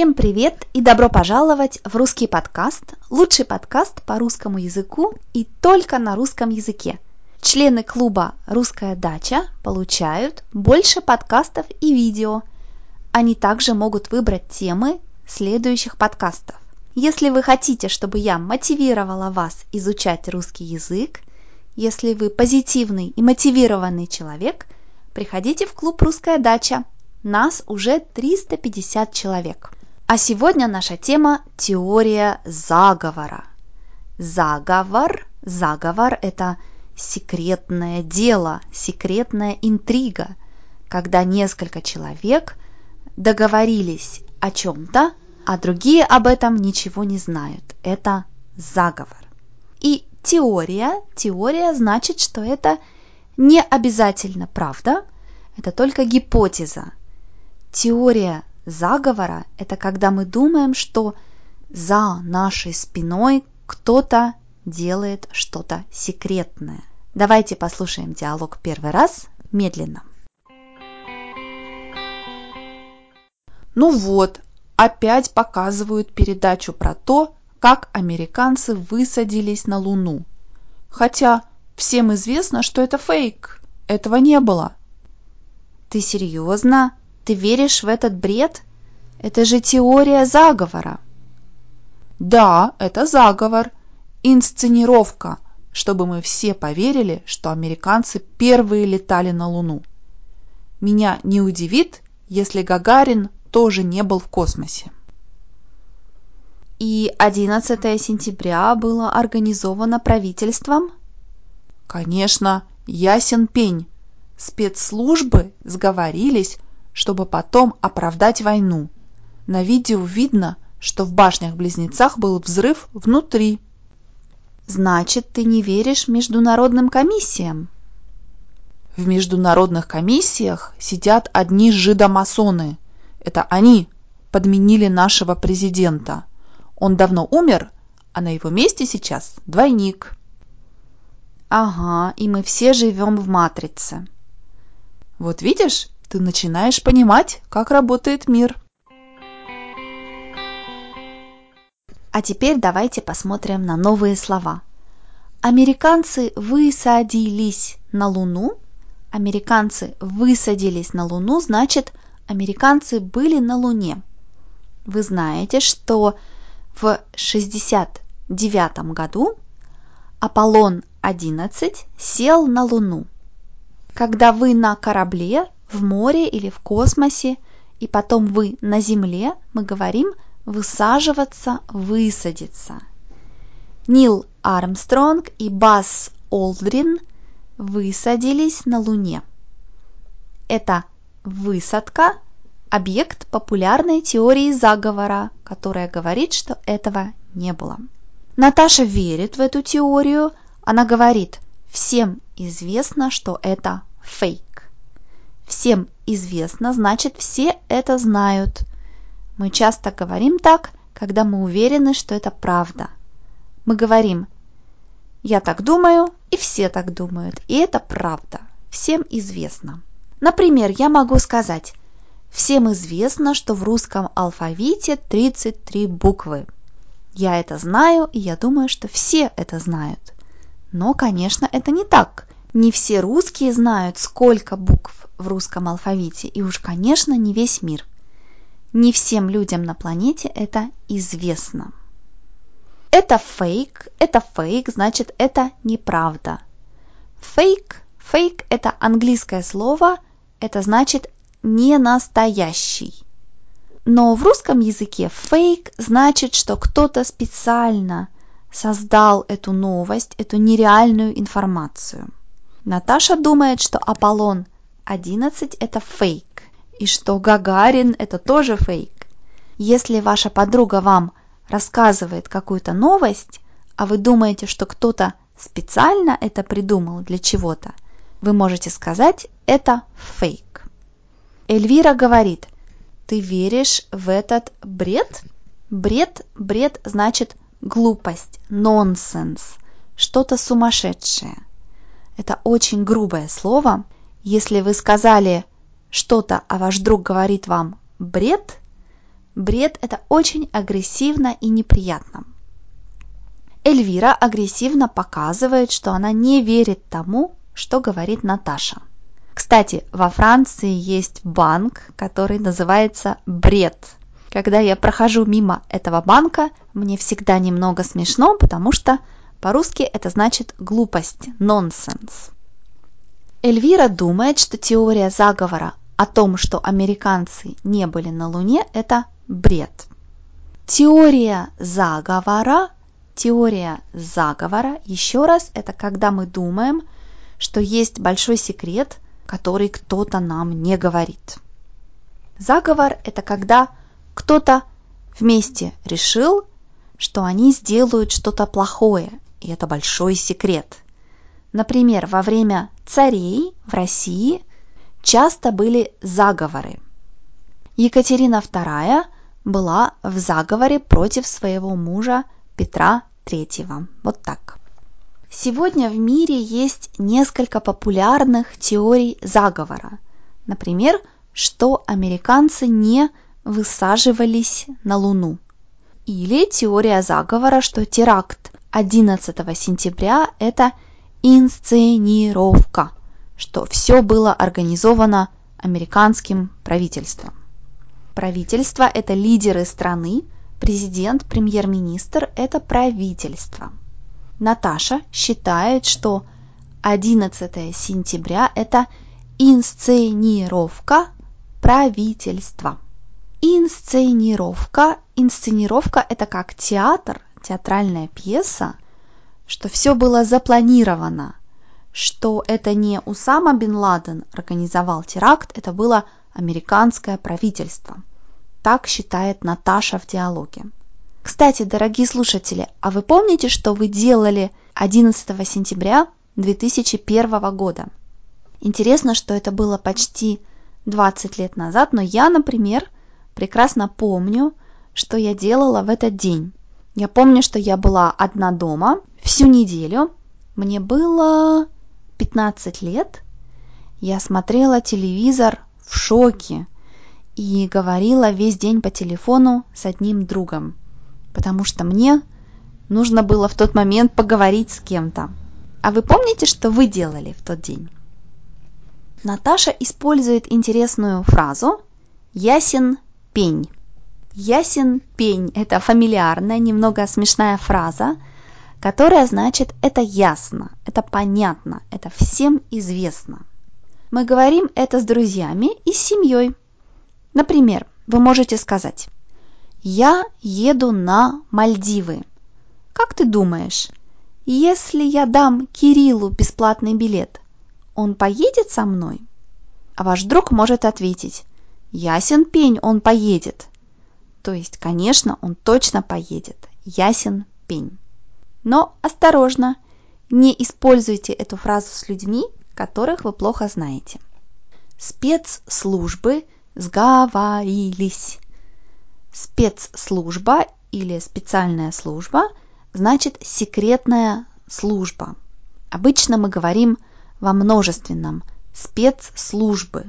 Всем привет и добро пожаловать в русский подкаст, лучший подкаст по русскому языку и только на русском языке. Члены клуба «Русская дача» получают больше подкастов и видео. Они также могут выбрать темы следующих подкастов. Если вы хотите, чтобы я мотивировала вас изучать русский язык, если вы позитивный и мотивированный человек, приходите в клуб «Русская дача». Нас уже 350 человек. А сегодня наша тема – теория заговора. Заговор, заговор – это секретное дело, секретная интрига, когда несколько человек договорились о чем-то, а другие об этом ничего не знают. Это заговор. И теория, теория значит, что это не обязательно правда, это только гипотеза. Теория заговора – это когда мы думаем, что за нашей спиной кто-то делает что-то секретное. Давайте послушаем диалог первый раз медленно. Ну вот, опять показывают передачу про то, как американцы высадились на Луну. Хотя всем известно, что это фейк. Этого не было. Ты серьезно? Ты веришь в этот бред? Это же теория заговора. Да, это заговор. Инсценировка, чтобы мы все поверили, что американцы первые летали на Луну. Меня не удивит, если Гагарин тоже не был в космосе. И 11 сентября было организовано правительством? Конечно, ясен пень. Спецслужбы сговорились, чтобы потом оправдать войну. На видео видно, что в башнях-близнецах был взрыв внутри. Значит, ты не веришь международным комиссиям? В международных комиссиях сидят одни жидомасоны. Это они подменили нашего президента. Он давно умер, а на его месте сейчас двойник. Ага, и мы все живем в матрице. Вот видишь, ты начинаешь понимать, как работает мир. А теперь давайте посмотрим на новые слова. Американцы высадились на Луну. Американцы высадились на Луну, значит, американцы были на Луне. Вы знаете, что в 69 году Аполлон 11 сел на Луну. Когда вы на корабле, в море или в космосе, и потом вы на Земле, мы говорим высаживаться, высадиться. Нил Армстронг и Бас Олдрин высадились на Луне. Это высадка – объект популярной теории заговора, которая говорит, что этого не было. Наташа верит в эту теорию. Она говорит, всем известно, что это фейк всем известно, значит все это знают. Мы часто говорим так, когда мы уверены, что это правда. Мы говорим «я так думаю» и все так думают, и это правда, всем известно. Например, я могу сказать «всем известно, что в русском алфавите 33 буквы». Я это знаю, и я думаю, что все это знают. Но, конечно, это не так. Не все русские знают, сколько букв в русском алфавите, и уж, конечно, не весь мир. Не всем людям на планете это известно. Это фейк, это фейк, значит, это неправда. Фейк, фейк – это английское слово, это значит не настоящий. Но в русском языке фейк значит, что кто-то специально создал эту новость, эту нереальную информацию. Наташа думает, что Аполлон 11 это фейк, и что Гагарин это тоже фейк. Если ваша подруга вам рассказывает какую-то новость, а вы думаете, что кто-то специально это придумал для чего-то, вы можете сказать это фейк. Эльвира говорит, ты веришь в этот бред? Бред, бред значит глупость, нонсенс, что-то сумасшедшее. Это очень грубое слово, если вы сказали что-то, а ваш друг говорит вам «бред», Бред – это очень агрессивно и неприятно. Эльвира агрессивно показывает, что она не верит тому, что говорит Наташа. Кстати, во Франции есть банк, который называется «Бред». Когда я прохожу мимо этого банка, мне всегда немного смешно, потому что по-русски это значит глупость, нонсенс. Эльвира думает, что теория заговора о том, что американцы не были на Луне, это бред. Теория заговора, теория заговора, еще раз, это когда мы думаем, что есть большой секрет – который кто-то нам не говорит. Заговор – это когда кто-то вместе решил, что они сделают что-то плохое, и это большой секрет. Например, во время царей в России часто были заговоры. Екатерина II была в заговоре против своего мужа Петра III. Вот так. Сегодня в мире есть несколько популярных теорий заговора. Например, что американцы не высаживались на Луну. Или теория заговора, что теракт 11 сентября – это инсценировка, что все было организовано американским правительством. Правительство – это лидеры страны, президент, премьер-министр – это правительство. Наташа считает, что 11 сентября – это инсценировка правительства. Инсценировка. Инсценировка – это как театр, театральная пьеса, что все было запланировано, что это не Усама бен Ладен организовал теракт, это было американское правительство. Так считает Наташа в диалоге. Кстати, дорогие слушатели, а вы помните, что вы делали 11 сентября 2001 года? Интересно, что это было почти 20 лет назад, но я, например, прекрасно помню, что я делала в этот день. Я помню, что я была одна дома всю неделю. Мне было 15 лет. Я смотрела телевизор в шоке и говорила весь день по телефону с одним другом потому что мне нужно было в тот момент поговорить с кем-то. А вы помните, что вы делали в тот день? Наташа использует интересную фразу «ясен пень». Ясен пень – это фамильярная, немного смешная фраза, которая значит «это ясно», «это понятно», «это всем известно». Мы говорим это с друзьями и с семьей. Например, вы можете сказать я еду на Мальдивы. Как ты думаешь, если я дам Кириллу бесплатный билет, он поедет со мной? А ваш друг может ответить, ясен пень, он поедет. То есть, конечно, он точно поедет. Ясен пень. Но осторожно, не используйте эту фразу с людьми, которых вы плохо знаете. Спецслужбы сговорились спецслужба или специальная служба значит секретная служба. Обычно мы говорим во множественном спецслужбы.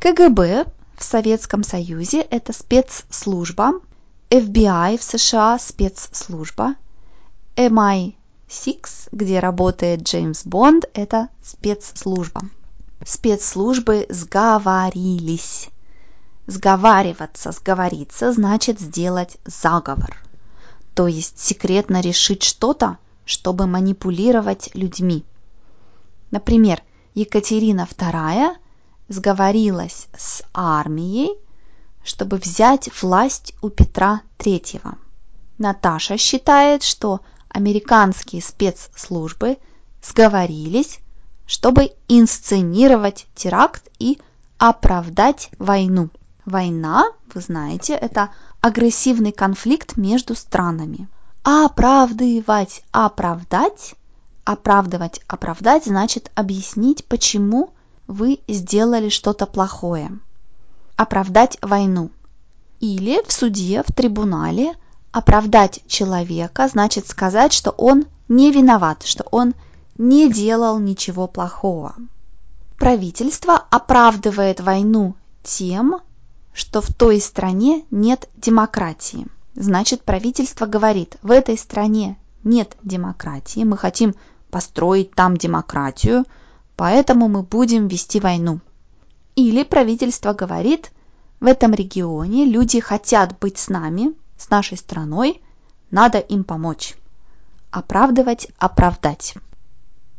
КГБ в Советском Союзе это спецслужба, FBI в США спецслужба, MI6, где работает Джеймс Бонд, это спецслужба. Спецслужбы сговорились Сговариваться, сговориться значит сделать заговор. То есть секретно решить что-то, чтобы манипулировать людьми. Например, Екатерина II сговорилась с армией, чтобы взять власть у Петра III. Наташа считает, что американские спецслужбы сговорились, чтобы инсценировать теракт и оправдать войну. Война, вы знаете, это агрессивный конфликт между странами. Оправдывать, оправдать, оправдывать, оправдать значит объяснить, почему вы сделали что-то плохое. Оправдать войну. Или в суде, в трибунале оправдать человека значит сказать, что он не виноват, что он не делал ничего плохого. Правительство оправдывает войну тем, что в той стране нет демократии. Значит, правительство говорит, в этой стране нет демократии, мы хотим построить там демократию, поэтому мы будем вести войну. Или правительство говорит, в этом регионе люди хотят быть с нами, с нашей страной, надо им помочь. Оправдывать, оправдать.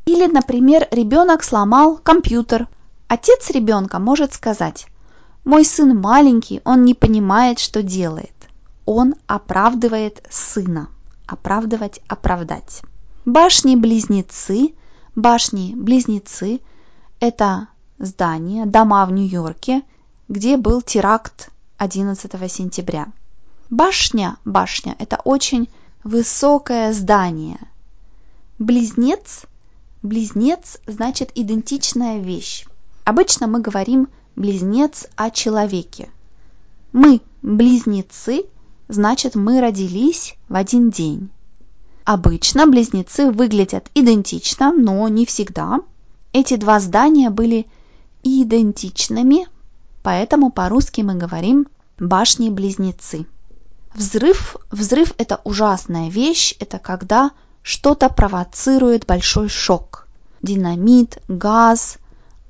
Или, например, ребенок сломал компьютер. Отец ребенка может сказать, мой сын маленький, он не понимает, что делает. Он оправдывает сына. Оправдывать, оправдать. Башни-близнецы. Башни-близнецы – это здания, дома в Нью-Йорке, где был теракт 11 сентября. Башня, башня – это очень высокое здание. Близнец, близнец значит идентичная вещь. Обычно мы говорим близнец о человеке. Мы близнецы, значит мы родились в один день. Обычно близнецы выглядят идентично, но не всегда. Эти два здания были идентичными, поэтому по-русски мы говорим башни-близнецы. Взрыв, взрыв это ужасная вещь, это когда что-то провоцирует большой шок. Динамит, газ,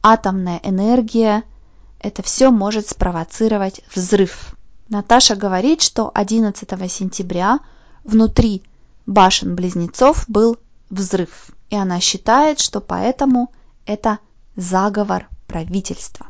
атомная энергия – это все может спровоцировать взрыв. Наташа говорит, что 11 сентября внутри башен-близнецов был взрыв. И она считает, что поэтому это заговор правительства.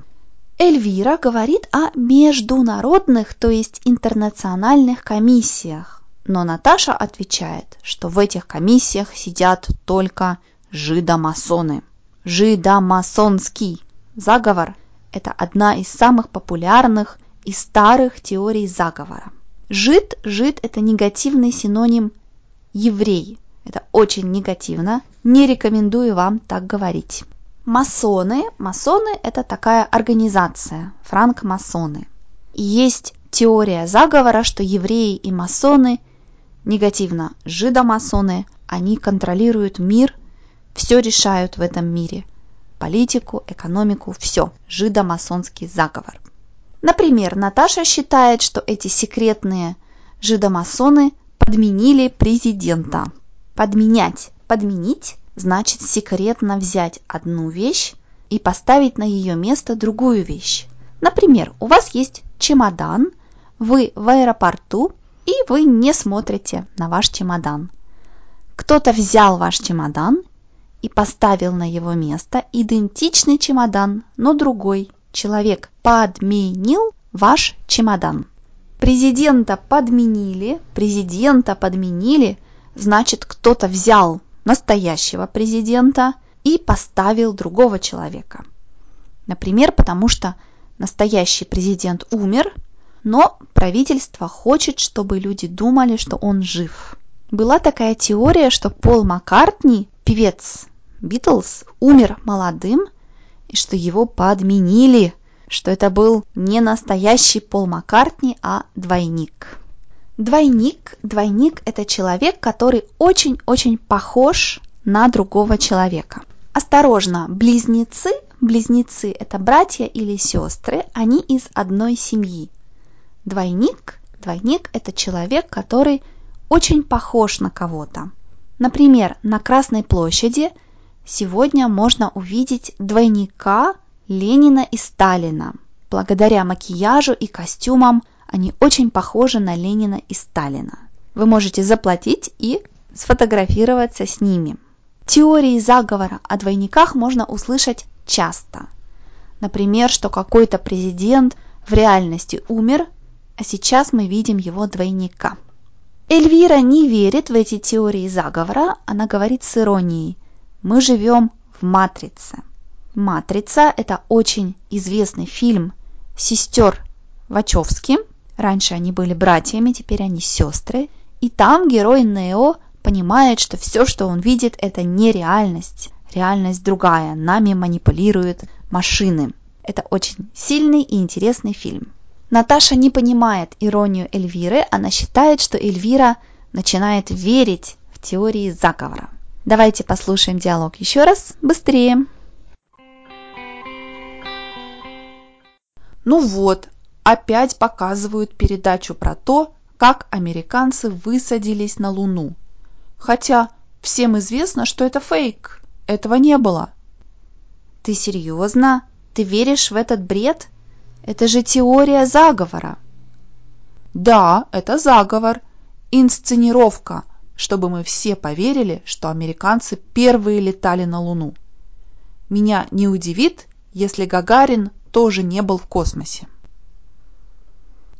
Эльвира говорит о международных, то есть интернациональных комиссиях. Но Наташа отвечает, что в этих комиссиях сидят только жидомасоны. Жидомасонский заговор – это одна из самых популярных и старых теорий заговора. Жид, жид – это негативный синоним еврей. Это очень негативно. Не рекомендую вам так говорить. Масоны. Масоны – это такая организация, франкмасоны. Есть теория заговора, что евреи и масоны, негативно жидомасоны, они контролируют мир, все решают в этом мире. Политику, экономику, все. Жидомасонский заговор. Например, Наташа считает, что эти секретные жидомасоны подменили президента. Подменять, подменить значит секретно взять одну вещь и поставить на ее место другую вещь. Например, у вас есть чемодан, вы в аэропорту, и вы не смотрите на ваш чемодан. Кто-то взял ваш чемодан и поставил на его место идентичный чемодан, но другой. Человек подменил ваш чемодан. Президента подменили, президента подменили, значит кто-то взял настоящего президента и поставил другого человека. Например, потому что настоящий президент умер, но правительство хочет, чтобы люди думали, что он жив. Была такая теория, что Пол Маккартни, певец Битлз, умер молодым, и что его подменили, что это был не настоящий Пол Маккартни, а двойник. Двойник. Двойник – это человек, который очень-очень похож на другого человека. Осторожно, близнецы, близнецы – это братья или сестры, они из одной семьи. Двойник, двойник – это человек, который очень похож на кого-то. Например, на Красной площади сегодня можно увидеть двойника Ленина и Сталина. Благодаря макияжу и костюмам – они очень похожи на Ленина и Сталина. Вы можете заплатить и сфотографироваться с ними. Теории заговора о двойниках можно услышать часто. Например, что какой-то президент в реальности умер, а сейчас мы видим его двойника. Эльвира не верит в эти теории заговора, она говорит с иронией. Мы живем в матрице. Матрица – это очень известный фильм сестер Вачовски – Раньше они были братьями, теперь они сестры. И там герой Нео понимает, что все, что он видит, это не реальность. Реальность другая. Нами манипулируют машины. Это очень сильный и интересный фильм. Наташа не понимает иронию Эльвиры. Она считает, что Эльвира начинает верить в теории заговора. Давайте послушаем диалог еще раз, быстрее. Ну вот, опять показывают передачу про то, как американцы высадились на Луну. Хотя всем известно, что это фейк. Этого не было. Ты серьезно? Ты веришь в этот бред? Это же теория заговора. Да, это заговор. Инсценировка, чтобы мы все поверили, что американцы первые летали на Луну. Меня не удивит, если Гагарин тоже не был в космосе.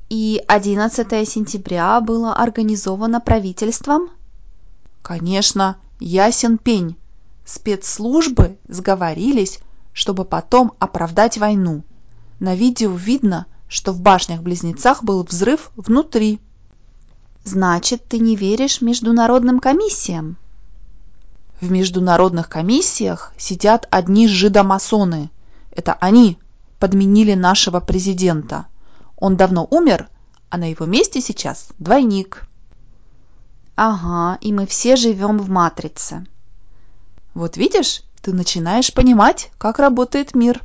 И 11 сентября было организовано правительством? Конечно, ясен пень. Спецслужбы сговорились, чтобы потом оправдать войну. На видео видно, что в башнях-близнецах был взрыв внутри. Значит, ты не веришь международным комиссиям? В международных комиссиях сидят одни жидомасоны. Это они подменили нашего президента. Он давно умер, а на его месте сейчас двойник. Ага, и мы все живем в матрице. Вот видишь, ты начинаешь понимать, как работает мир.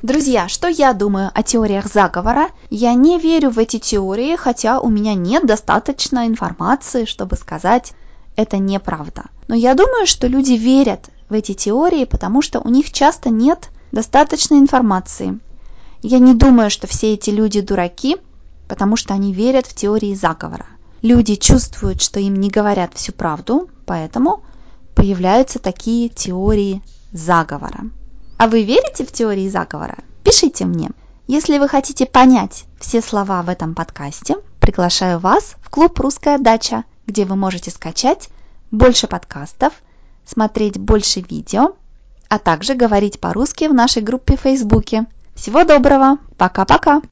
Друзья, что я думаю о теориях заговора? Я не верю в эти теории, хотя у меня нет достаточно информации, чтобы сказать, это неправда. Но я думаю, что люди верят в эти теории, потому что у них часто нет достаточной информации. Я не думаю, что все эти люди дураки, потому что они верят в теории заговора. Люди чувствуют, что им не говорят всю правду, поэтому появляются такие теории заговора. А вы верите в теории заговора? Пишите мне. Если вы хотите понять все слова в этом подкасте, приглашаю вас в клуб «Русская дача», где вы можете скачать больше подкастов, смотреть больше видео, а также говорить по-русски в нашей группе в Фейсбуке. Всего доброго! Пока-пока!